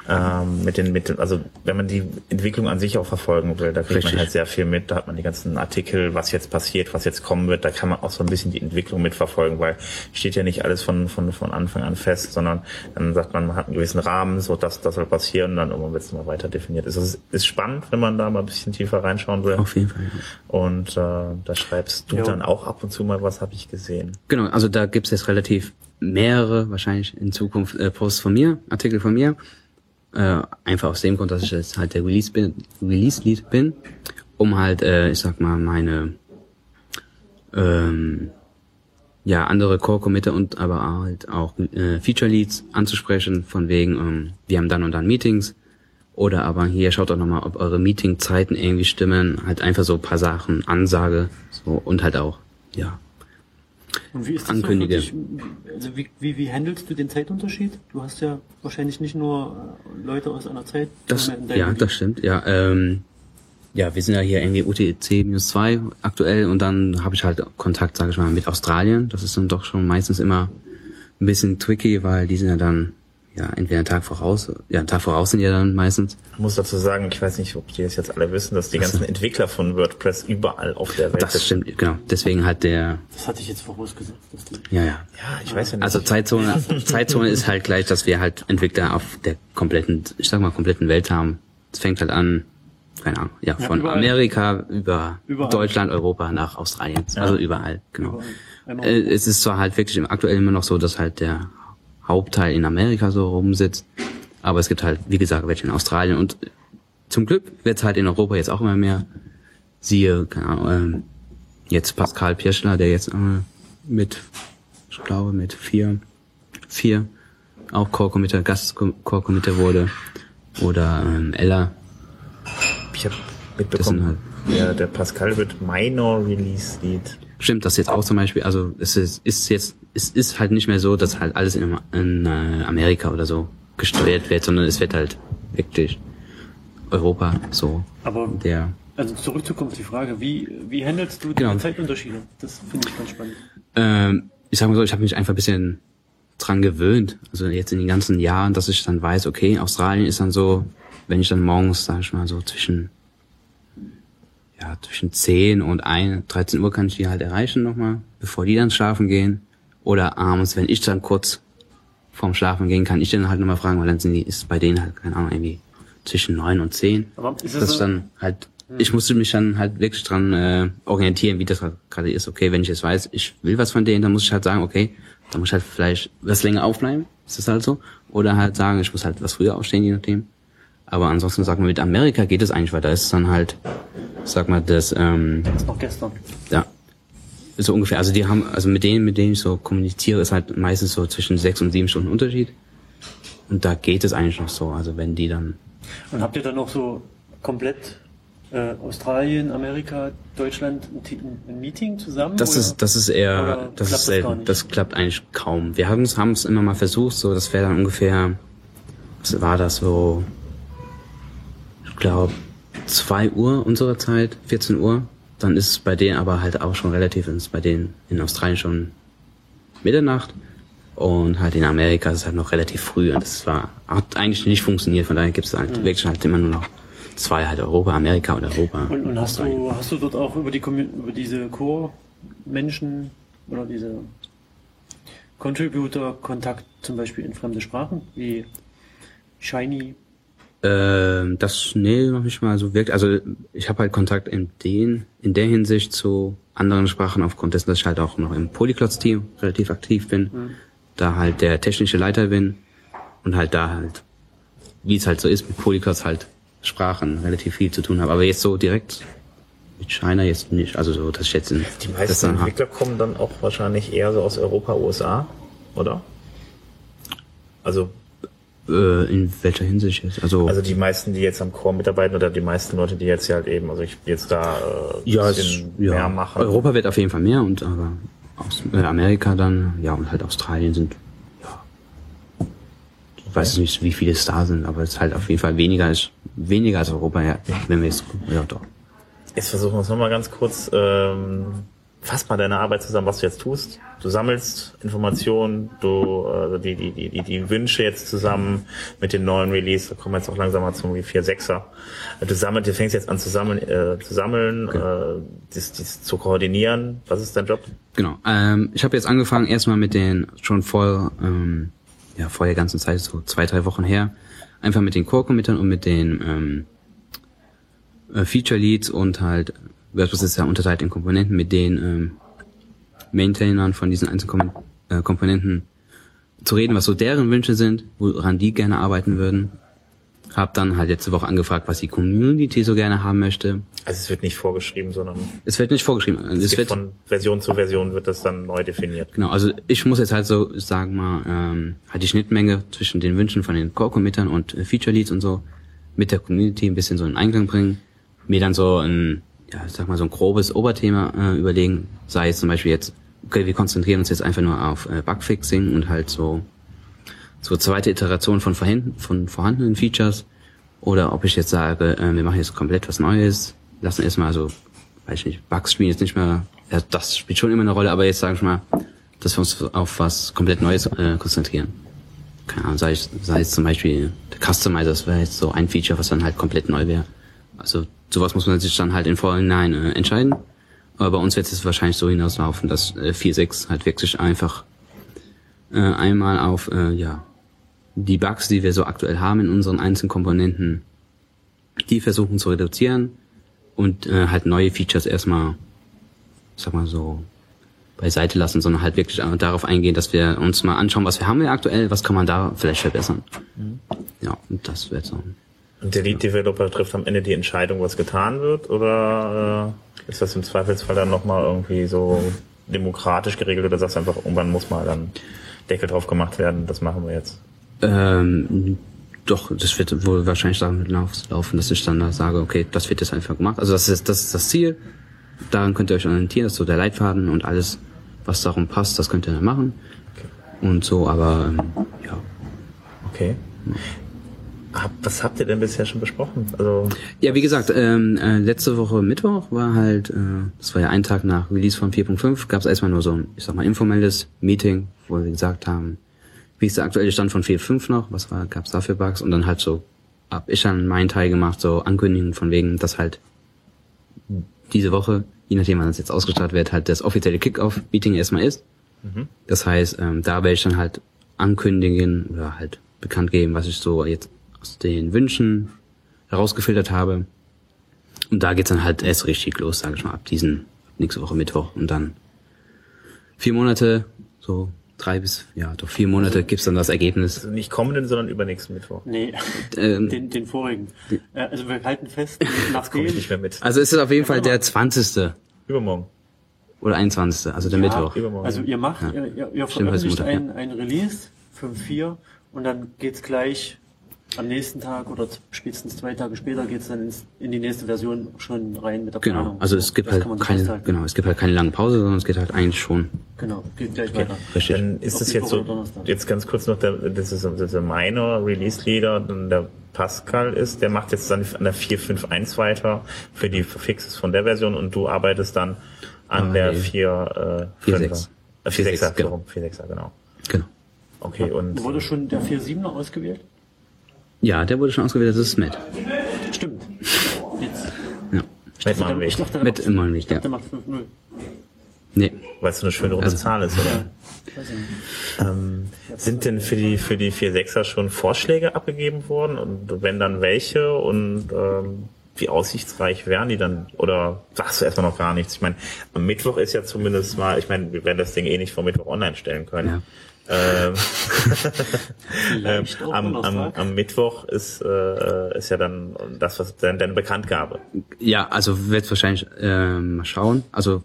ähm, mit den, mit den, also wenn man die Entwicklung an sich auch verfolgen will, da kriegt Richtig. man halt sehr viel mit, da hat man die ganzen Artikel, was jetzt passiert, was jetzt kommen wird, da kann man auch so ein bisschen die Entwicklung mitverfolgen, weil steht ja nicht alles von, von, von Anfang an fest, sondern dann sagt man, man hat einen gewissen Rahmen, so das, das soll passieren und dann irgendwann wird es mal weiter definiert. Es ist, ist spannend, wenn man da mal ein bisschen tiefer reinschauen will. Auf jeden Fall. Und äh, da schreibst du Ja. dann auch ab und zu mal was, habe ich gesehen. Genau, also da gibt's jetzt relativ mehrere, wahrscheinlich in Zukunft äh, Posts von mir, Artikel von mir. Äh, einfach aus dem Grund, dass ich jetzt halt der Release bin, Release-Lead bin, um halt, äh, ich sag mal, meine ähm, ja, andere Core-Committer und aber halt auch äh, Feature-Leads anzusprechen, von wegen, ähm, wir haben dann und dann Meetings. Oder aber hier schaut doch nochmal, ob eure Meeting-Zeiten irgendwie stimmen. Halt einfach so ein paar Sachen, Ansage, so und halt auch, ja, Und wie ist das ankündige. So also wie, wie, wie handelst du den Zeitunterschied? Du hast ja wahrscheinlich nicht nur Leute aus einer Zeit. Das, ja, Gebiet. das stimmt, ja. Ähm, ja, wir sind ja hier irgendwie UTC-2 aktuell und dann habe ich halt Kontakt, sage ich mal, mit Australien. Das ist dann doch schon meistens immer ein bisschen tricky, weil die sind ja dann ja entweder einen Tag voraus, ja einen Tag voraus sind ja dann meistens. Ich muss dazu sagen, ich weiß nicht, ob die das jetzt alle wissen, dass die ganzen Entwickler von WordPress überall auf der Welt Das stimmt, genau. Deswegen halt der, Das hatte ich jetzt vorausgesetzt. Dass die ja, ja. Ja, ich weiß ja nicht. Also Zeitzone, Zeitzone ist halt gleich, dass wir halt Entwickler auf der kompletten, ich sag mal, kompletten Welt haben. Es fängt halt an, keine Ahnung, ja, Ja, von überall. Amerika über Überall. Deutschland, Europa nach Australien. Also überall, genau. Überall. Äh, es ist zwar halt wirklich im aktuell immer noch so, dass halt der Hauptteil in Amerika so rumsitzt, aber es gibt halt, wie gesagt, welche in Australien und zum Glück wird es halt in Europa jetzt auch immer mehr. Siehe, keine Ahnung, ähm, jetzt Pascal Pirschler, der jetzt äh, mit, ich glaube, mit vier, vier auch Core-Committer, Gast-Core-Committer wurde. Oder ähm, Ella, ich habe mitbekommen, halt- der, der Pascal wird Minor Release Lead. Stimmt, das jetzt auch zum Beispiel, also es ist, ist jetzt, es ist halt nicht mehr so, dass halt alles in, in äh, Amerika oder so gesteuert wird, sondern es wird halt wirklich Europa so Aber der also zurückzukommen auf die Frage, wie, wie handelst du die Genau. Zeitunterschiede? Das finde ich ganz spannend. ähm, ich sag mal so, ich habe mich einfach ein bisschen dran gewöhnt, also jetzt in den ganzen Jahren, dass ich dann weiß, okay, Australien ist dann so, wenn ich dann morgens, sag ich mal so zwischen ja, zwischen 10 und 1, 13 Uhr kann ich die halt erreichen nochmal, bevor die dann schlafen gehen. Oder abends, wenn ich dann kurz vorm Schlafen gehen, kann ich dann halt nochmal fragen, weil dann sind die, ist bei denen halt, keine Ahnung, irgendwie zwischen 9 und 10. Aber ist es das so- dann halt, ich musste mich dann halt wirklich dran äh, orientieren, wie das halt gerade ist. Okay, wenn ich jetzt weiß, ich will was von denen, dann muss ich halt sagen, okay, dann muss ich halt vielleicht was länger aufbleiben, ist das halt so. Oder halt sagen, ich muss halt was früher aufstehen, je nachdem. Aber ansonsten, sag mal, mit Amerika geht es eigentlich weiter. ist es dann halt, sag mal, das, ähm, Das ist noch gestern. ja, so ungefähr. Also die haben, also mit denen, mit denen ich so kommuniziere, ist halt meistens so zwischen sechs und sieben Stunden Unterschied. Und da geht es eigentlich noch so. Also wenn die dann, Und habt ihr dann noch so komplett äh, Australien, Amerika, Deutschland ein, ein Meeting zusammen? das oder? ist, das ist eher, das klappt ist das selten. nicht? Das klappt eigentlich kaum. Wir haben es, haben es immer mal versucht. So, das wäre dann ungefähr, was war das so? Ich glaube zwei Uhr unserer Zeit, 14 Uhr. Dann ist es bei denen aber halt auch schon relativ, ist es bei denen in Australien schon Mitternacht. Und halt in Amerika ist es halt noch relativ früh und das war, hat eigentlich nicht funktioniert, von daher gibt es halt wirklich halt immer nur noch zwei halt Europa, Amerika oder Europa. Und, und hast du hast du dort auch über die über diese Core-Menschen oder diese Contributor Kontakt zum Beispiel in fremde Sprachen wie Shiny? Ähm, das, nee, noch nicht mal so wirklich. Also ich habe halt Kontakt in den, in der Hinsicht zu anderen Sprachen aufgrund dessen, dass ich halt auch noch im Polyglots-Team relativ aktiv bin, da halt der technische Leiter bin und halt da halt, wie es halt so ist, mit Polyglots halt Sprachen relativ viel zu tun habe. Aber jetzt so direkt mit China jetzt nicht. Also so, jetzt in Die das meisten dann hab. Entwickler kommen dann auch wahrscheinlich eher so aus Europa, USA, oder? Also, äh, in welcher Hinsicht jetzt? Also, also die meisten, die jetzt am Core mitarbeiten oder die meisten Leute, die jetzt hier halt eben, also ich jetzt da äh, ja, es, ja. mehr machen. Europa wird auf jeden Fall mehr und aber aus äh, Amerika dann, ja, und halt Australien sind, ja, ich weiß nicht, wie viele es da sind, aber es ist halt auf jeden Fall weniger als, weniger als Europa, ja, wenn wir jetzt, ja, doch. Jetzt versuchen wir es nochmal ganz kurz. Ähm, fass mal deine Arbeit zusammen, was du jetzt tust. Du sammelst Informationen, du äh, die, die, die, die, die Wünsche jetzt zusammen mit dem neuen Release, da kommen wir jetzt auch langsam mal zum 4.6er. Du sammelst, du fängst jetzt an zu sammeln, äh, zu sammeln, äh, das, das zu koordinieren. Was ist dein Job? Genau. Ähm, ich habe jetzt angefangen erstmal mit den schon vor ähm, ja vor der ganzen Zeit so zwei drei Wochen her einfach mit den Core-Committern und mit den ähm, äh, Feature Leads und halt Ja unterteilt in Komponenten mit den ähm, Maintainern von diesen einzelnen Kom äh, Komponenten zu reden, was so deren Wünsche sind, woran die gerne arbeiten würden. Hab dann halt letzte Woche angefragt, was die Community so gerne haben möchte. Also es wird nicht vorgeschrieben, sondern Es wird nicht vorgeschrieben. es Es wird von Version zu Version wird das dann neu definiert. Genau, also ich muss jetzt halt so sagen mal, ähm, halt die Schnittmenge zwischen den Wünschen von den Core-Committern und äh, Feature-Leads und so mit der Community ein bisschen so in Einklang bringen, mir dann so ein, ja, ich sag mal so ein grobes Oberthema äh, überlegen, sei es zum Beispiel jetzt okay, wir konzentrieren uns jetzt einfach nur auf äh, Bugfixing und halt so so zweite Iteration von, vorhanden, von vorhandenen Features oder ob ich jetzt sage, äh, wir machen jetzt komplett was Neues, lassen erstmal so, weiß ich nicht, Bugs spielen jetzt nicht mehr, ja, das spielt schon immer eine Rolle, aber jetzt sage ich mal, dass wir uns auf was komplett Neues äh, konzentrieren. Keine Ahnung, sei, ich, sei es zum Beispiel der Customizer, das wäre jetzt so ein Feature, was dann halt komplett neu wäre. Also sowas muss man sich dann halt in Vorhinein äh, entscheiden. Aber bei uns wird es wahrscheinlich so hinauslaufen, dass äh, 4.6 halt wirklich einfach äh, einmal auf äh, ja die Bugs, die wir so aktuell haben in unseren einzelnen Komponenten, die versuchen zu reduzieren und äh, halt neue Features erstmal, sag mal so, beiseite lassen, sondern halt wirklich äh, darauf eingehen, dass wir uns mal anschauen, was wir haben wir aktuell, was kann man da vielleicht verbessern. Mhm. Ja, und das wird so. Und der Lead Developer trifft am Ende die Entscheidung, was getan wird, oder äh, ist das im Zweifelsfall dann nochmal irgendwie so demokratisch geregelt oder sagst du einfach, irgendwann muss mal dann Deckel drauf gemacht werden, das machen wir jetzt? Ähm, doch, das wird wohl wahrscheinlich damit laufen, dass ich dann da sage, okay, das wird jetzt einfach gemacht. Also das ist, das ist das Ziel. Daran könnt ihr euch orientieren, das ist so der Leitfaden und alles, was darum passt, das könnt ihr dann machen. Okay. Und so, aber ähm, ja. Okay. Was habt ihr denn bisher schon besprochen? Also ja, wie gesagt, ähm, äh, letzte Woche Mittwoch war halt, äh, das war ja ein Tag nach Release von 4.5, gab es erstmal nur so ein, ich sag mal, informelles Meeting, wo wir gesagt haben, wie ist der aktuelle Stand von 4.5 noch, was war, gab es da für Bugs und dann halt so, hab ich dann meinen Teil gemacht, so Ankündigungen von wegen, dass halt diese Woche, je nachdem wann das jetzt ausgestattet wird, halt das offizielle Kickoff-Meeting erstmal ist. Mhm. Das heißt, ähm, da werde ich dann halt ankündigen oder halt bekannt geben, was ich so jetzt aus den Wünschen herausgefiltert habe. Und da geht's dann halt erst richtig los, sage ich mal, ab diesen nächste Woche Mittwoch und dann vier Monate, so drei bis, ja, doch vier Monate also, gibt's dann das Ergebnis. Also nicht kommenden, sondern übernächsten Mittwoch. Nee, ähm, den, den vorigen. Die, äh, also wir halten fest, nach komme ich nicht mehr mit. Also ist es auf jeden Fall der 20. Übermorgen. Oder 21. Also der ja, Mittwoch. Übermorgen. Also ihr macht, ja. ihr, ihr veröffentlicht ein, ein Release, 5.4, und dann geht's gleich am nächsten Tag oder spätestens zwei Tage später geht's dann ins, in die nächste Version schon rein mit der Planung. Genau, also es gibt das halt keine, genau, es gibt halt keine lange Pause, sondern es geht halt eigentlich schon. Genau, geht gleich okay. weiter. Richtig. Dann ist es jetzt so, jetzt ganz kurz noch, der, das ist, das ist meiner Release-Leader, der Pascal ist, der macht jetzt dann an der 4.5.1 weiter für die Fixes von der Version und du arbeitest dann an ah, der 4, äh, 4.6. Äh, 4.6er, genau. 4.6er, genau. Genau. Okay, und. Wurde schon der 4.7er ausgewählt? Ja, der wurde schon ausgewählt, das ist Matt. Stimmt. Jetzt. Ja. Matt Malmweg. Matt Malmweg, ja. Der macht 5-0. Nee. Weil es so eine schöne runde also. Zahl ist, oder? Ähm, sind denn für die, für die 4-6er schon Vorschläge abgegeben worden? Und wenn dann welche? Und ähm, wie aussichtsreich wären die dann? Oder sagst du erstmal noch gar nichts? Ich meine, am Mittwoch ist ja zumindest mal, ich meine, wir werden das Ding eh nicht vor Mittwoch online stellen können. Ja. Ähm, ähm, am, am, am Mittwoch ist, äh, ist ja dann das, was deine, deine Bekanntgabe. Ja, also wird wahrscheinlich äh, mal schauen. Also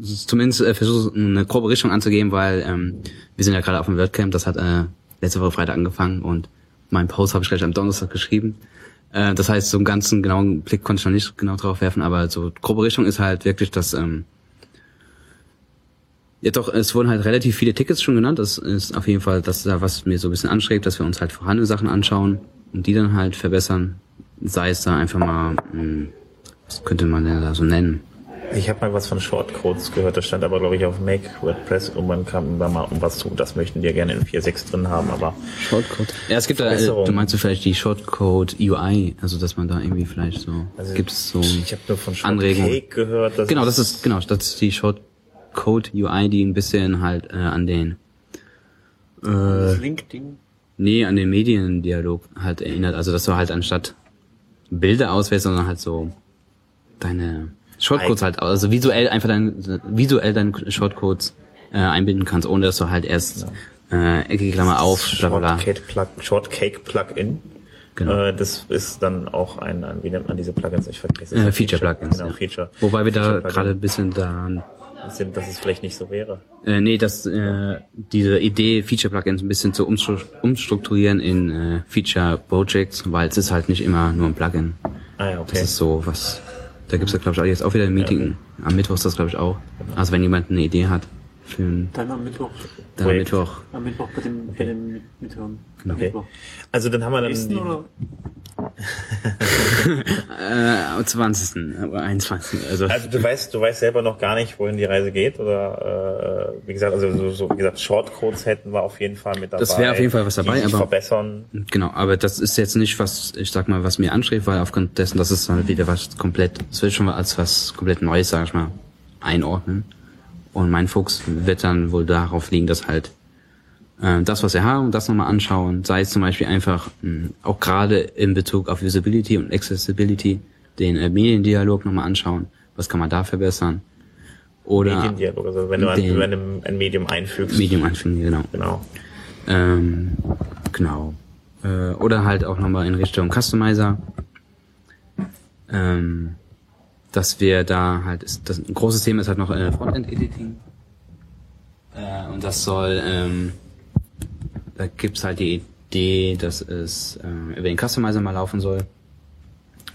zumindest äh, versuchen eine grobe Richtung anzugeben, weil ähm, wir sind ja gerade auf dem WordCamp, das hat äh, letzte Woche Freitag angefangen und meinen Post habe ich gleich am Donnerstag geschrieben. Äh, das heißt, so einen ganzen genauen Blick konnte ich noch nicht genau drauf werfen, aber so grobe Richtung ist halt wirklich, dass ähm, ja doch, es wurden halt relativ viele Tickets schon genannt. Das ist auf jeden Fall das da, was mir so ein bisschen anstrebt, dass wir uns halt vorhandene Sachen anschauen und die dann halt verbessern. Sei es da einfach mal, hm, was könnte man denn da so nennen? Ich habe mal was von Shortcodes gehört, das stand aber, glaube ich, auf Make WordPress und man kam da mal um was zu. Das möchten ja gerne in 4.6 drin haben, aber. Shortcode. Ja, es gibt da, äh, du meinst du vielleicht die Shortcode UI, also dass man da irgendwie vielleicht so, also gibt es so ich habe nur von Shortcode gehört. Genau, das ist, genau, das ist die Short Code UI, die ein bisschen halt äh, an den äh, LinkedIn? Nee, an den Mediendialog halt erinnert. Also dass du halt anstatt Bilder auswählst, sondern halt so deine Shortcodes halt, also visuell einfach dein, visuell deine Shortcodes äh, einbinden kannst, ohne dass du halt erst äh, eckige Klammer auf, Shortcake, Plug, Shortcake Plugin. Genau. Äh, das ist dann auch ein, ein, wie nennt man diese Plugins? Ich vergesse. Äh, Feature Plugins. Genau, ja. Feature. Wobei wir da gerade ein bisschen da sind, dass es vielleicht nicht so wäre. Äh, nee, dass äh, diese Idee, Feature-Plugins ein bisschen zu umstrukturieren in äh, Feature-Projects, weil es ist halt nicht immer nur ein Plugin. Ah ja, okay. Das ist so was Da gibt's ja, glaube ich, auch jetzt auch wieder ein Meeting. Am Mittwoch ist das, glaube ich, auch. Also wenn jemand eine Idee hat ein, Dann am Mittwoch. dann am. Mittwoch. Am Mittwoch bei dem, bei dem Mithören. Okay. Mittwoch. Also dann haben wir dann die, oder? Äh, am 20. oder 21. Also, Also du weißt, du weißt selber noch gar nicht, wohin die Reise geht, oder äh, wie gesagt, also so, so wie gesagt, Shortcodes hätten wir auf jeden Fall mit dabei. Das wäre auf jeden Fall was dabei, aber- verbessern. Genau, aber das ist jetzt nicht was, ich sag mal, was mir anstrebt, weil aufgrund dessen, dass es halt wieder was komplett, es wird schon mal als was komplett Neues, sag ich mal, einordnen. Und mein Fokus wird dann wohl darauf liegen, dass halt äh, das, was wir haben, das nochmal anschauen, sei es zum Beispiel einfach mh, auch gerade in Bezug auf Visibility und Accessibility den äh, Mediendialog nochmal anschauen, was kann man da verbessern. Oder Mediendialog, also wenn du ein, wenn du ein Medium einfügst. Medium anfangen, genau. Genau. Ähm, genau. Äh, oder halt auch nochmal in Richtung Customizer. Ähm, dass wir da halt, ist, das, ein großes Thema ist halt noch äh, Frontend-Editing. Äh, und das soll, ähm, da gibt's halt die Idee, dass es äh, über den Customizer mal laufen soll.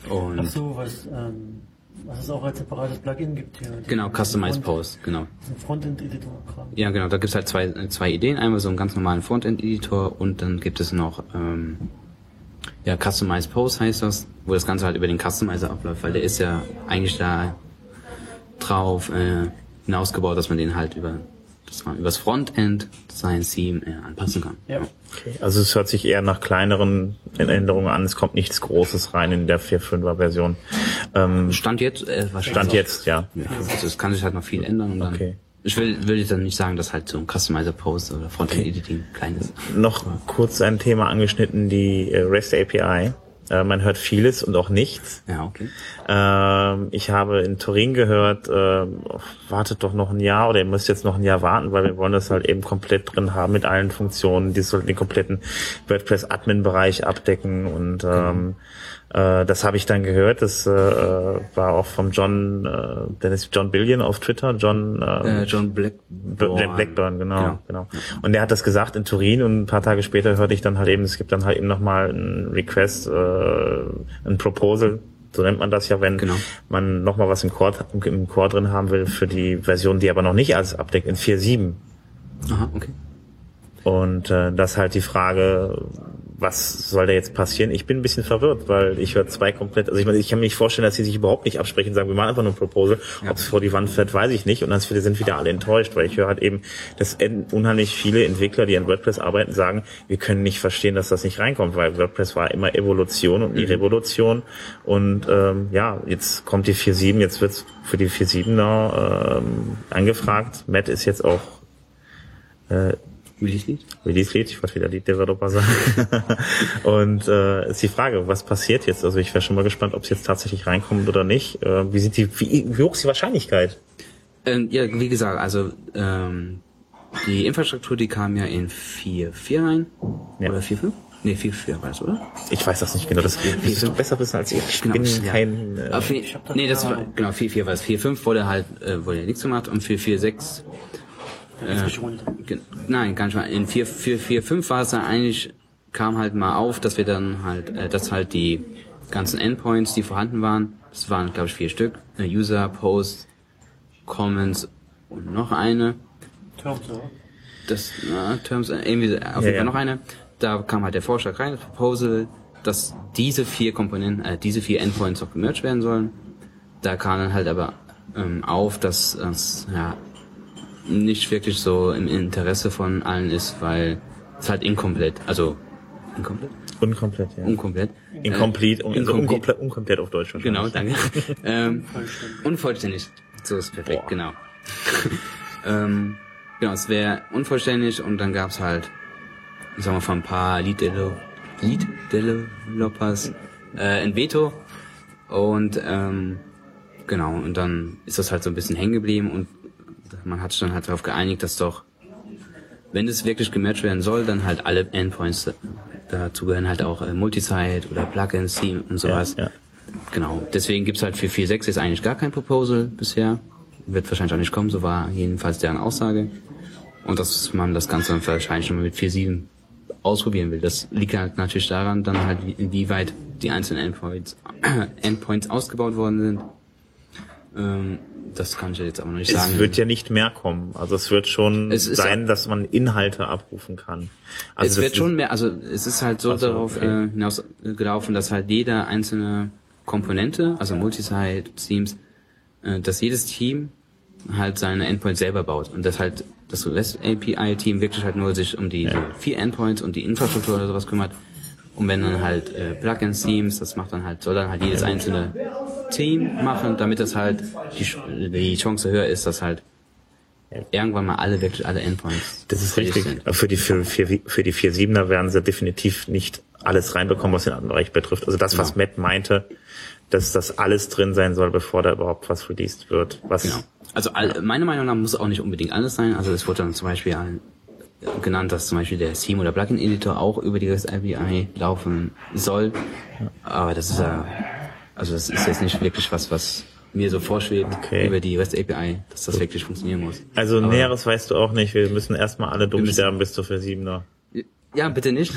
Und Ach so, was, ähm, was es auch als separates Plugin gibt hier. Genau, Customize Post, genau. diesen Frontend-Editor-Kram. Ja, genau, da gibt's halt zwei, äh, zwei Ideen. Einmal so einen ganz normalen Frontend-Editor und dann gibt es noch ähm, ja, Customize Post heißt das, wo das Ganze halt über den Customizer abläuft, weil der ist ja eigentlich da drauf äh, hinausgebaut, dass man den halt über das man übers Frontend sein Theme äh, anpassen kann. Ja. Okay. Also es hört sich eher nach kleineren Änderungen an. Es kommt nichts Großes rein in der 4.5er Version. Ähm, Stand jetzt äh, wahrscheinlich Stand jetzt, ja. Ja, also es kann sich halt noch viel ändern und dann Okay. Ich will will jetzt dann nicht sagen, dass halt so ein Customizer Post oder Frontend Editing klein ist. noch kurz ein Thema angeschnitten, die äh, REST API. Äh, man hört vieles und auch nichts. Ja, okay. Ähm, ich habe in Turin gehört, ähm, wartet doch noch ein Jahr oder ihr müsst jetzt noch ein Jahr warten, weil wir wollen das halt eben komplett drin haben mit allen Funktionen. Die sollten den kompletten WordPress-Admin-Bereich abdecken und ähm, äh, das habe ich dann gehört. Das äh, war auch vom John, äh, Dennis John Billion auf Twitter. John, äh, Äh, John Black Jack Blackburn, genau, genau, Und der hat das gesagt in Turin und ein paar Tage später hörte ich dann halt eben, es gibt dann halt eben nochmal ein Request, äh, ein Proposal, so nennt man das ja, wenn Genau. man nochmal was im Core, im Core drin haben will für die Version, die aber noch nicht alles abdeckt, in 4.7. Aha, okay. Und äh, das halt die Frage, was soll da jetzt passieren? Ich bin ein bisschen verwirrt, weil ich höre zwei komplett, also ich meine, ich kann mir nicht vorstellen, dass sie sich überhaupt nicht absprechen und sagen, wir machen einfach nur ein Proposal. Ob es vor die Wand fährt, weiß ich nicht. Und dann sind wieder alle enttäuscht, weil ich höre halt eben, dass unheimlich viele Entwickler, die an WordPress arbeiten, sagen, wir können nicht verstehen, dass das nicht reinkommt, weil WordPress war immer Evolution und nie Revolution. Und ähm, ja, jetzt kommt die 4.7, jetzt wird's für die 4.7er ähm, angefragt. Matt ist jetzt auch äh, Release Lead? Release Lead, ich wollte wieder Lead Developer sagen. und äh, ist die Frage, was passiert jetzt? Also ich wäre schon mal gespannt, ob es jetzt tatsächlich reinkommt oder nicht. Äh, wie sieht die, wie, wie hoch ist die Wahrscheinlichkeit? Ähm, ja, wie gesagt, also ähm, die Infrastruktur, die kam ja in 4.4 rein. Ja. Oder 4.5? Nee, 4.4 war das, oder? Ich weiß das nicht genau. Das wirst du besser wissen als ich. Ich bin ja. kein. Äh, Auf, nee, das war, genau, 4.4 war es. 4.5 wurde halt, äh, wurde ja nichts gemacht und 4.4.6 Ge- Nein, gar nicht mal. In 4, 4, 4, 5 war es dann eigentlich, kam halt mal auf, dass wir dann halt, äh, dass halt die ganzen Endpoints, die vorhanden waren, das waren, glaube ich, vier Stück, äh, User, Post, Comments und noch eine, Terms, ja. das, na, Terms, äh, irgendwie, auf jeden Fall ja. noch eine, da kam halt der Vorschlag rein, das Proposal, dass diese vier Komponenten, äh, diese vier Endpoints auch gemerged werden sollen. Da kam dann halt aber ähm, auf, dass das, ja, nicht wirklich so im Interesse von allen ist, weil es halt inkomplett, also inkomplett? unkomplett, ja. Unkomplett. Incomplete, Äh, also unkomplett, unkomplett auf Deutsch. Genau, danke. ähm, unvollständig. So ist perfekt, Boah. genau. ähm, genau, es wäre unvollständig und dann gab's halt, ich sag mal, von ein paar Lead-Developers äh, ein Veto und ähm, genau, und dann ist das halt so ein bisschen hängen geblieben und man hat sich dann halt darauf geeinigt, dass doch, wenn es wirklich gematcht werden soll, dann halt alle Endpoints da- dazu gehören halt auch äh, Multisite oder Plugins, Theme und sowas. Ja, ja. Genau. Deswegen gibt's halt für 4.6 jetzt eigentlich gar kein Proposal bisher. Wird wahrscheinlich auch nicht kommen, so war jedenfalls deren Aussage. Und dass man das Ganze dann wahrscheinlich schon mal mit 4.7 ausprobieren will. Das liegt halt natürlich daran, dann halt, wie- inwieweit die einzelnen Endpoints, Endpoints ausgebaut worden sind. Ähm, das kann ich jetzt aber noch nicht Es sagen. wird ja nicht mehr kommen. Also es wird schon Es sein, dass man Inhalte abrufen kann. Also es das wird schon mehr, also es ist halt so Ach so, darauf okay. äh, hinausgelaufen, dass halt jede einzelne Komponente, also Multisite, Teams, äh, dass jedes Team halt seine Endpoints selber baut und dass halt das REST API Team wirklich halt nur sich um die Ja. vier Endpoints und die Infrastruktur oder sowas kümmert. Und wenn dann halt äh, Plugins Teams, das macht dann halt, soll dann halt jedes einzelne Team machen, damit das halt die, die Chance höher ist, dass halt irgendwann mal alle wirklich alle Endpoints Das ist richtig. sind. Für die, für, für, für die 4.7er werden sie definitiv nicht alles reinbekommen, was den anderen Bereich betrifft. Also das, was Genau. Matt meinte, dass das alles drin sein soll, bevor da überhaupt was released wird. Was Genau. Also all, meiner Meinung nach muss auch nicht unbedingt alles sein. Also es wurde dann zum Beispiel ein- genannt, dass zum Beispiel der Theme oder Plugin Editor auch über die REST API laufen soll. Aber das ist ja, also das ist jetzt nicht wirklich was, was mir so vorschwebt Okay. über die REST API, dass das wirklich funktionieren muss. Also Aber- Näheres weißt du auch nicht. Wir müssen erstmal alle dumm sterben bis zur 4.7er. Ja, bitte nicht.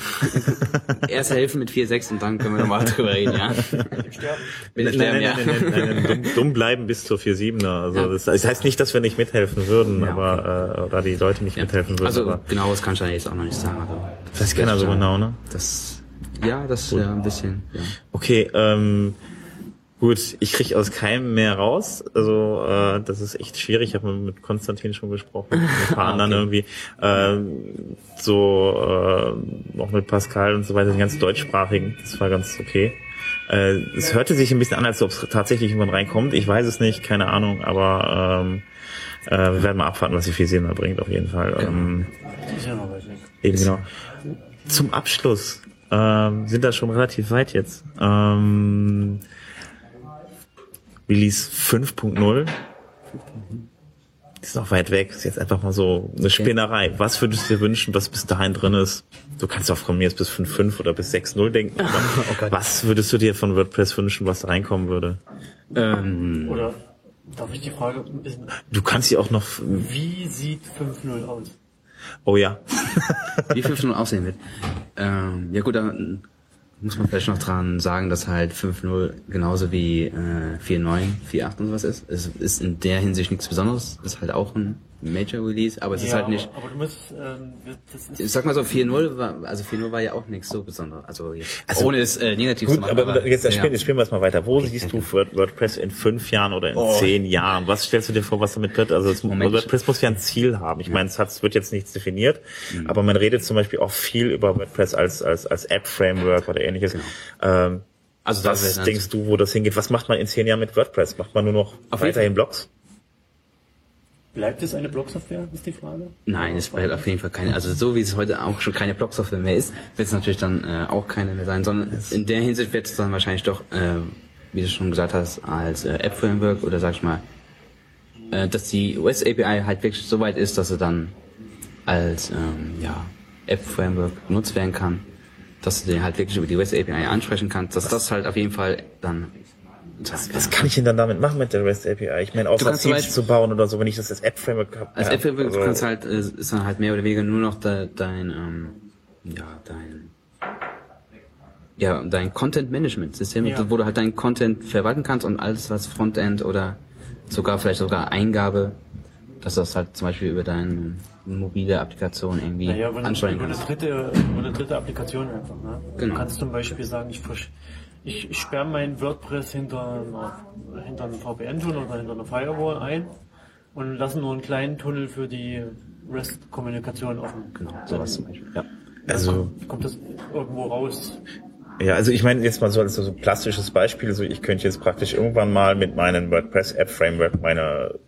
Erst helfen mit 4.6 und dann können wir nochmal drüber reden, ja. Bitte Nein, sterben, nein, ja. nein, nein, nein, nein, dumm, dumm bleiben bis zur 4.7er. Also Ja. das, das heißt nicht, dass wir nicht mithelfen würden, Ja, aber äh, oder die Leute nicht mithelfen würden. Also aber genau, das kann ich ja jetzt auch noch nicht sagen. Also, das weiß keiner so genau, ne? Das, ja, das ja ein bisschen, ja. Okay, ähm, gut, ich krieg aus keinem mehr raus. Also äh, das ist echt schwierig. Ich habe mit Konstantin schon gesprochen, mit ein paar anderen irgendwie. Ähm, so äh, auch mit Pascal und so weiter, den ganz deutschsprachigen. Das war ganz okay. Äh, Es hörte sich ein bisschen an, als ob es tatsächlich irgendwann reinkommt. Ich weiß es nicht, keine Ahnung, aber ähm, äh, wir werden mal abwarten, was die 4.7er bringt auf jeden Fall. Ähm. Eben genau. Zum Abschluss ähm, sind da schon relativ weit jetzt. Ähm, Release 5.0 ist noch weit weg. Ist jetzt einfach mal so eine Spinnerei. Was würdest du dir wünschen, was bis dahin drin ist? Du kannst auch von mir jetzt bis 5.5 oder bis 6.0 denken. Aber was würdest du dir von WordPress wünschen, was da reinkommen würde? Ähm, Oder darf ich die Frage ein bisschen. Du kannst sie auch noch. Wie sieht 5.0 aus? Oh ja. Wie 5.0 aussehen wird. Ähm, ja gut, da muss man vielleicht noch dran sagen, dass halt 5.0 genauso wie äh, 4.9, 4.8 und sowas ist. Es ist in der Hinsicht nichts Besonderes. Ist halt auch ein Major Release, aber es ist halt nicht. Aber, aber du musst, ähm, das ist sag mal so, 4.0 war, also 4.0 war ja auch nichts so Besonderes. Also, jetzt, Also, ohne es äh, negativ zu Gut, machen. aber jetzt, ja. spielen, jetzt spielen wir es mal weiter. Wo siehst du Word- WordPress in fünf Jahren oder in Oh. zehn Jahren? Was stellst du dir vor, was damit wird? Also es. WordPress muss ja ein Ziel haben. Ich meine, es hat, es wird jetzt nichts definiert, aber man redet zum Beispiel auch viel über WordPress als, als, als App-Framework oder ähnliches. Ähm, Also was denkst du, wo das hingeht? Was macht man in zehn Jahren mit WordPress? Macht man nur noch weiterhin Blogs? Bleibt es eine Blogsoftware, ist die Frage? Nein, es bleibt auf jeden Fall keine. Also so wie es heute auch schon keine Blog-Software mehr ist, wird es natürlich dann äh, auch keine mehr sein, sondern in der Hinsicht wird es dann wahrscheinlich doch, äh, wie du schon gesagt hast, als äh, App-Framework oder sag ich mal, äh, dass die US-API halt wirklich so weit ist, dass sie dann als ähm, ja, App-Framework genutzt werden kann, dass du den halt wirklich über die US-API ansprechen kannst, dass das halt auf jeden Fall dann Was kann ich denn dann damit machen mit der REST API? Ich meine, außer kannst Themes Beispiel- zu bauen oder so, wenn ich das als App-Framework habe. Als App-Framework, du kannst halt, äh, ist dann halt mehr oder weniger nur noch de, dein, ähm, ja, dein, ja, dein Content-Management-System, Ja. wo du halt deinen Content verwalten kannst und alles, was Frontend oder sogar vielleicht sogar Eingabe, dass du das halt zum Beispiel über deine mobile Applikation irgendwie Naja, ansteuern über eine kannst. dritte, über eine dritte Applikation einfach. Ne? Genau. Du kannst zum Beispiel sagen, ich, versch- ich, ich sperre mein WordPress hinter, einer, hinter einem VPN-Tunnel oder hinter einer Firewall ein und lasse nur einen kleinen Tunnel für die REST-Kommunikation offen. Genau, sowas zum Beispiel. Ja. Also, Kommt das irgendwo raus? Ja, also ich meine jetzt mal so als so ein plastisches Beispiel, also ich könnte jetzt praktisch irgendwann mal mit meinem WordPress App Framework meine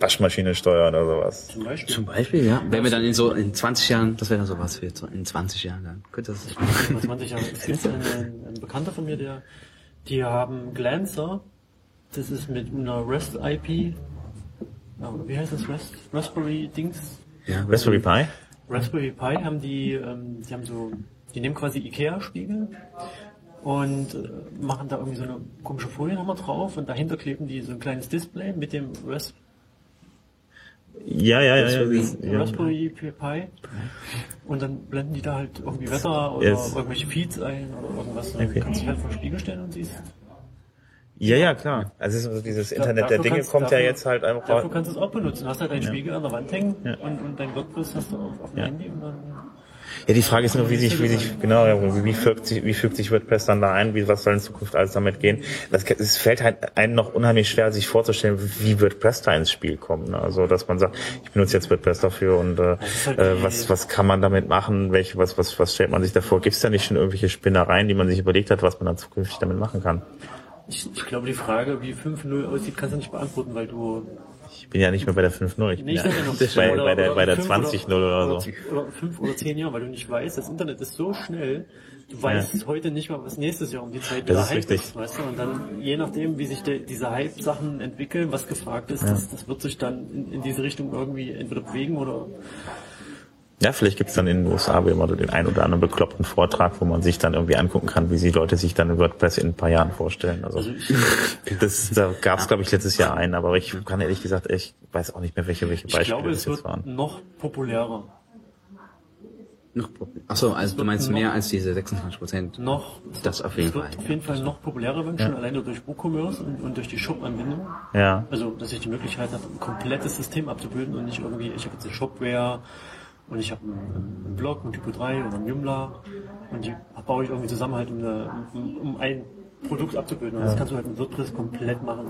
Waschmaschine steuern oder sowas. Zum Beispiel? Zum Beispiel, ja. Wenn wir dann in so, in 20 Jahren, das wäre dann sowas für so in 20 Jahren, dann könnte das Vor 20 Jahren. Es gibt einen, einen Bekannter von mir, der, die haben Glancer. Das ist mit einer REST-IP. Ja, Wie heißt das? REST? Raspberry-Dings? ja, Raspberry Pi? Raspberry Pi haben die, ähm, die haben so, die nehmen quasi Ikea-Spiegel und äh, machen da irgendwie so eine komische Folie nochmal drauf und dahinter kleben die so ein kleines Display mit dem Ras Ja, ja, ja. ja, Raspberry- das- ja. Raspberry Pi und dann blenden die da halt irgendwie Wetter oder Yes. irgendwelche Feeds ein oder irgendwas. Dann Okay. kannst du dich halt vor den Spiegel stellen und siehst. Ja, ja, klar. Also also dieses Internet der Dafür Dinge kannst- kommt ja dafür- jetzt halt einfach Dafür kannst du es auch benutzen. Hast halt deinen Ja. Spiegel an der Wand hängen Ja. und, und dein WordPress hast du auf, auf dem Ja. Handy und dann Ja, die Frage ist nur, wie sich, wie sich, genau, wie, fügt sich, wie fügt sich WordPress dann da ein, wie, was soll in Zukunft alles damit gehen? Das, es fällt halt einem noch unheimlich schwer, sich vorzustellen, wie WordPress da ins Spiel kommt. Ne? Also, dass man sagt, ich benutze jetzt WordPress dafür und äh, halt äh, was, was kann man damit machen? Welche, was, was, was stellt man sich davor? Gibt es da nicht schon irgendwelche Spinnereien, die man sich überlegt hat, was man dann zukünftig damit machen kann? Ich, ich glaube, die Frage, wie 5.0 aussieht, kannst du nicht beantworten, weil du bin ja nicht mehr bei der 5.0 ich bin ja bei, oder- bei der, oder bei der fünf 20.0 oder, so. Oder fünf oder zehn Jahre, weil du nicht weißt, das Internet ist so schnell, du weißt heute nicht mal, was nächstes Jahr um die Zeit Das ist Hype richtig. ist, weißt du? Und dann, je nachdem, wie sich de, diese Hype-Sachen entwickeln, was gefragt ist, das, das wird sich dann in, in diese Richtung irgendwie entweder bewegen oder Ja, vielleicht gibt's dann in den USA wie immer so den einen oder anderen bekloppten Vortrag, wo man sich dann irgendwie angucken kann, wie die Leute sich dann WordPress in ein paar Jahren vorstellen. Also, also ich, das, da gab's glaube ich, letztes Jahr einen, aber ich kann ehrlich gesagt, ich weiß auch nicht mehr, welche, welche ich Beispiele glaube, das es jetzt wird waren. noch populärer. Noch. Achso, also du meinst mehr als diese 26 Prozent. Noch, Das auf jeden es wird Fall. auf jeden Fall noch populärer werden, schon alleine durch WooCommerce und, und durch die Shop-Anbindung. Ja. Also, dass ich die Möglichkeit habe, ein komplettes System abzubilden und nicht irgendwie, ich habe jetzt eine Shopware und ich habe einen, einen Blog, einen Typo 3 oder einen Joomla. Und die baue ich irgendwie zusammen halt, um, eine, um, um ein Produkt abzubilden. Und das kannst du halt mit WordPress komplett machen.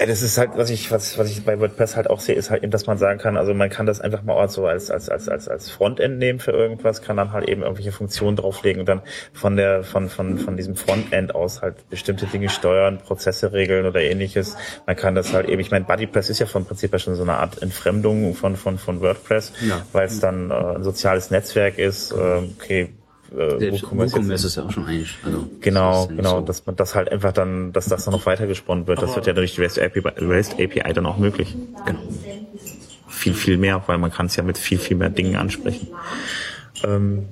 Ja, das ist halt, was ich, was, was ich bei WordPress halt auch sehe, ist halt eben, dass man sagen kann, also man kann das einfach mal so als, als, als, als, als Frontend nehmen für irgendwas, kann dann halt eben irgendwelche Funktionen drauflegen und dann von der, von, von, von diesem Frontend aus halt bestimmte Dinge steuern, Prozesse regeln oder ähnliches. Man kann das halt eben, ich meine, BuddyPress ist ja vom Prinzip her schon so eine Art Entfremdung von, von, von WordPress, Ja. weil es dann äh, ein soziales Netzwerk ist, äh, okay, äh, WooCommerce WooCommerce ist ja auch schon eigentlich. Also, Genau, das genau, so. dass man das halt einfach dann, dass das dann noch weiter gesponnen wird. Das wird ja durch die REST API, REST API dann auch möglich. Genau. Viel, viel mehr, weil man kann es ja mit viel, viel mehr Dingen ansprechen. Ähm,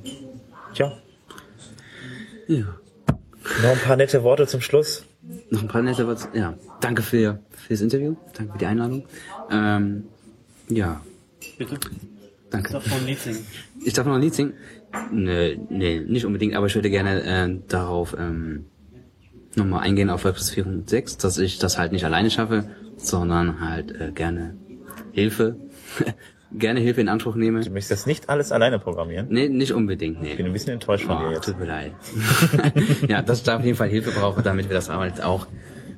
ja, Ja. noch ein paar nette Worte zum Schluss. Noch ein paar nette Worte. Ja. Danke für, für das Interview. Danke für die Einladung. Ähm, ja. Bitte? Danke. Darf man ein Lied singen? Ich darf noch ein Lied singen? Nee, nee, nicht unbedingt, aber ich würde gerne äh, darauf ähm, nochmal eingehen auf WordPress 4.6, dass ich das halt nicht alleine schaffe, sondern halt äh, gerne Hilfe, gerne Hilfe in Anspruch nehme. Du möchtest das nicht alles alleine programmieren. Nee, nicht unbedingt, nee. Ich bin ein bisschen enttäuscht von dir Oh, jetzt. tut mir leid. ja, dass ich da auf jeden Fall Hilfe brauche, damit wir das halt auch.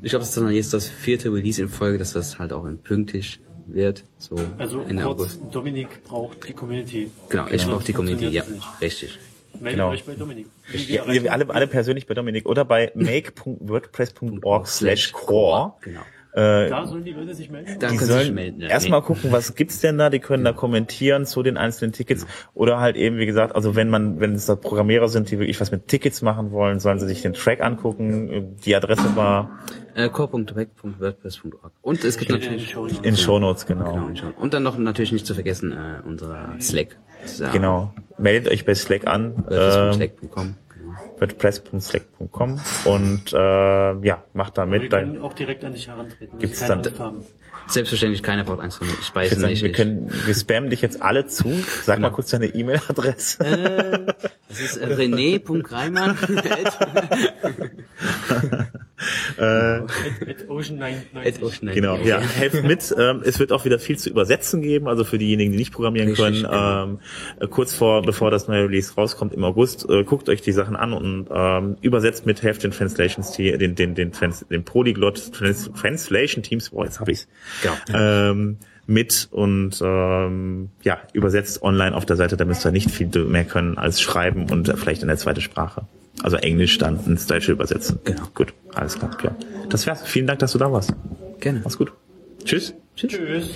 Ich glaube, das ist dann jetzt das vierte Release in Folge, dass das halt auch in pünktlich wird. So Also Ende kurz, August. Dominik braucht die Community. Genau, ich Genau, brauche die Community, ja, richtig. Meldet Genau. euch bei Dominik. Ja, alle, alle persönlich bei Dominik oder bei make.wordpress.org slash core. Genau. Äh, Da sollen die Leute sich melden? Da die können Sie sollen sich melden. ja. erstmal Nee. gucken, was gibt's denn da, die können da kommentieren zu den einzelnen Tickets oder halt eben, wie gesagt, also wenn man, wenn es da Programmierer sind, die wirklich was mit Tickets machen wollen, sollen sie sich den Track angucken. Die Adresse war Äh, core.weg.wordpress.org. Und es gibt Steht in den natürlich Shownotes. in Shownotes, genau, genau. in Show- und dann noch natürlich nicht zu vergessen äh, unser Slack. Ja Genau. Meldet euch bei Slack an, ähm, WordPress.slack.com. Genau. wordpress.slack.com und äh, ja, macht da Wir mit. Da, können auch direkt an dich herantreten. Gibt's dann-. Selbstverständlich keine Port 1 von mir. Ich ich weiß nicht. wir ich- können, wir spammen dich jetzt alle zu. Sag mal kurz deine E-Mail-Adresse. Äh, das ist äh, rené.reimann. At Ocean 99. Genau, ja, helft mit. Ähm, es wird auch wieder viel zu übersetzen geben, also für diejenigen, die nicht programmieren Richtig, können. genau. Ähm, äh, kurz vor, bevor das neue Release rauskommt im August, äh, guckt euch die Sachen an und ähm, übersetzt mit, helft den Translations, die, den, den, den, Trans, den Polyglot Trans, Translation Teams, boah, jetzt hab ich's. Genau. Ähm, mit und ähm, ja, übersetzt online auf der Seite, da müsst ihr nicht viel mehr können als schreiben und äh, vielleicht in der zweiten Sprache. Also Englisch dann ins Deutsche übersetzen. Genau. Gut, alles klar, klar. Das wär's. Vielen Dank, dass du da warst. Gerne. Mach's gut. Tschüss. Tschüss.